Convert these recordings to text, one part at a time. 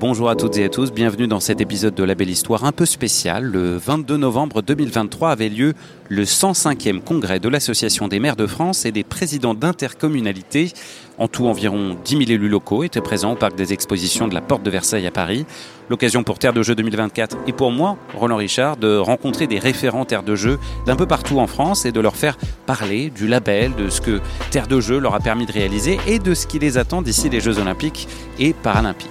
Bonjour à toutes et à tous, bienvenue dans cet épisode de La Belle Histoire un peu spécial. Le 22 novembre 2023 avait lieu le 105e congrès de l'Association des maires de France et des présidents d'intercommunalités. En tout, environ 10 000 élus locaux étaient présents au parc des expositions de la Porte de Versailles à Paris. L'occasion pour Terre de Jeux 2024 et pour moi, Roland Richard, de rencontrer des référents Terre de Jeux d'un peu partout en France et de leur faire parler du label, de ce que Terre de Jeux leur a permis de réaliser et de ce qui les attend d'ici les Jeux Olympiques et Paralympiques.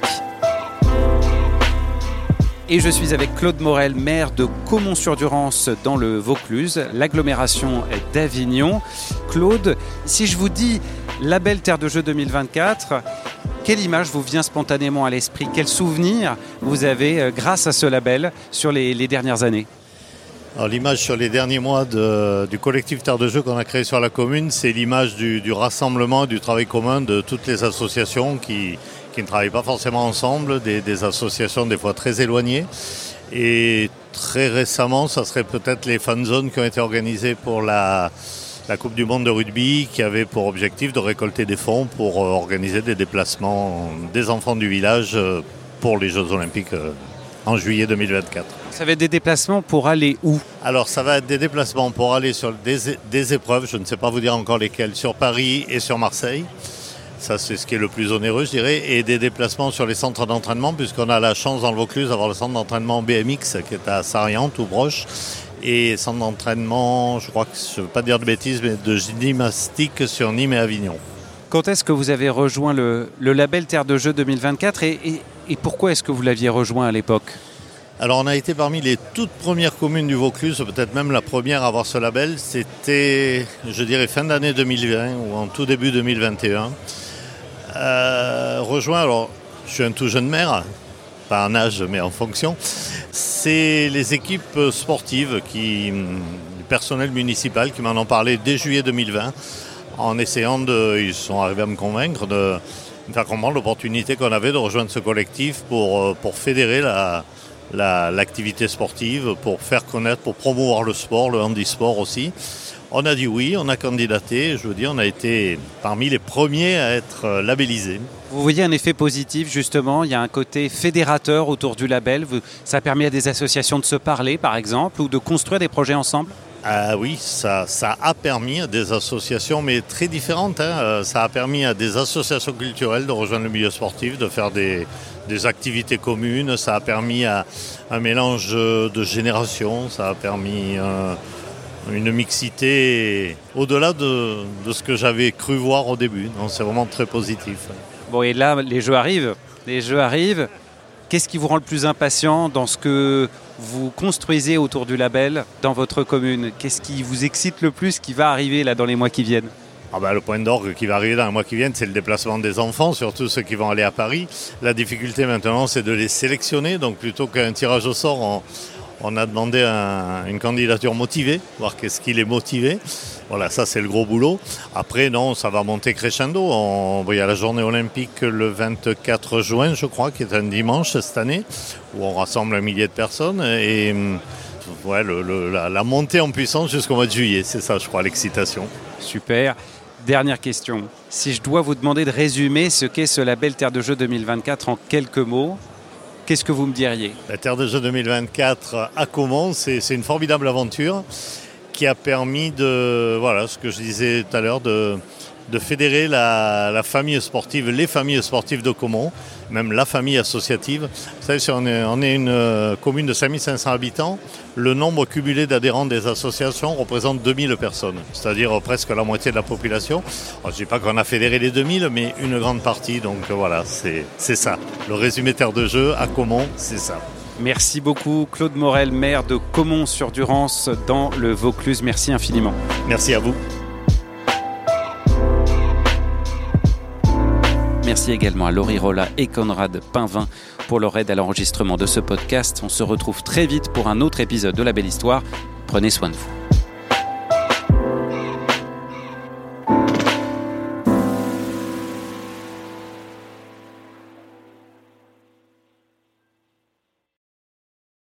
Et je suis avec Claude Morel, maire de Caumont-sur-Durance dans le Vaucluse, l'agglomération d'Avignon. Claude, si je vous dis Label Terre de Jeux 2024, quelle image vous vient spontanément à l'esprit? Quel souvenir vous avez euh, grâce à ce label sur les, dernières années? L'image sur les derniers mois du collectif Terre de Jeux qu'on a créé sur la commune, c'est l'image du, du, rassemblement, du travail commun de toutes les associations qui, qui ne travaillent pas forcément ensemble, des, associations des fois très éloignées. Et très récemment, ça serait peut-être les fan zones qui ont été organisées pour la, la Coupe du Monde de rugby, qui avait pour objectif de récolter des fonds pour euh, organiser des déplacements des enfants du village euh, pour les Jeux Olympiques euh, en juillet 2024. Ça va être des déplacements pour aller où? Alors ça va être des déplacements pour aller sur des, des épreuves, je ne sais pas vous dire encore lesquelles, sur Paris et sur Marseille. Ça, c'est ce qui est le plus onéreux, je dirais. Et des déplacements sur les centres d'entraînement, puisqu'on a la chance dans le Vaucluse d'avoir le centre d'entraînement BMX qui est à Sariante ou Broche. Et centre d'entraînement, je crois que je ne veux pas dire de bêtises, mais de gymnastique sur Nîmes et Avignon. Quand est-ce que vous avez rejoint le, label Terre de Jeux 2024 et, et pourquoi est-ce que vous l'aviez rejoint à l'époque? Alors on a été parmi les toutes premières communes du Vaucluse, peut-être même la première à avoir ce label. C'était, je dirais, fin d'année 2020 ou en tout début 2021. Euh, rejoint, alors je suis un tout jeune maire, pas en âge mais en fonction, c'est les équipes sportives, qui, du personnel municipal qui m'en ont parlé dès juillet 2020 en essayant de, ils sont arrivés à me convaincre de, faire comprendre l'opportunité qu'on avait de rejoindre ce collectif pour, euh, pour fédérer l'activité sportive, pour faire connaître, pour promouvoir le sport, le handisport aussi. On a dit oui, on a candidaté. Je veux dire, on a été parmi les premiers à être euh, labellisés. Vous voyez un effet positif justement, il y a un côté fédérateur autour du label. Ça a permis à des associations de se parler par exemple ou de construire des projets ensemble? Ah oui, ça, a permis à des associations, mais très différentes. Hein. Euh, ça a permis à des associations culturelles de rejoindre le milieu sportif, de faire des, des activités communes. Ça a permis à un mélange de générations. Ça a permis euh, une mixité au-delà de, ce que j'avais cru voir au début. C'est vraiment très positif. Bon, et là, les jeux arrivent. Les jeux arrivent. Qu'est-ce qui vous rend le plus impatient dans ce que vous construisez autour du label dans votre commune? Qu'est-ce qui vous excite le plus qui va arriver là dans les mois qui viennent? Ah ben, le point d'orgue qui va arriver dans les mois qui viennent, c'est le déplacement des enfants, surtout ceux qui vont aller à Paris. La difficulté maintenant, c'est de les sélectionner. Donc plutôt qu'un tirage au sort, on a demandé une candidature motivée, voir qu'est-ce qui est motivé. Voilà, ça c'est le gros boulot. Après, non, ça va monter crescendo. Il y a la journée olympique le 24 juin, je crois, qui est un dimanche cette année, où on rassemble un millier de personnes. Et ouais, la, la, montée en puissance jusqu'au mois de juillet, c'est ça, je crois, l'excitation. Super. Dernière question. Si je dois vous demander de résumer ce qu'est ce label Terre de Jeux 2024 en quelques mots, Qu'est-ce que vous me diriez? La Terre de Jeux 2024 à Caumont, c'est une formidable aventure qui a permis de, voilà, ce que je disais tout à l'heure, de, de fédérer la, famille sportive, les familles sportives de Caumont, même la famille associative. Vous savez, si on est, une euh, commune de 5500 habitants, le nombre cumulé d'adhérents des associations représente 2000 personnes, c'est-à-dire presque la moitié de la population. je ne dis pas qu'on a fédéré les 2000, mais une grande partie, donc voilà, c'est ça. Le résumé terre de jeu à Caumont, c'est ça. Merci beaucoup Claude Morel, maire de Caumont-sur-Durance dans le Vaucluse. Merci infiniment. Merci à vous. Merci également à Laurie Rolla et Conrad Pinvin pour leur aide à l'enregistrement de ce podcast. On se retrouve très vite pour un autre épisode de La Belle Histoire. Prenez soin de vous.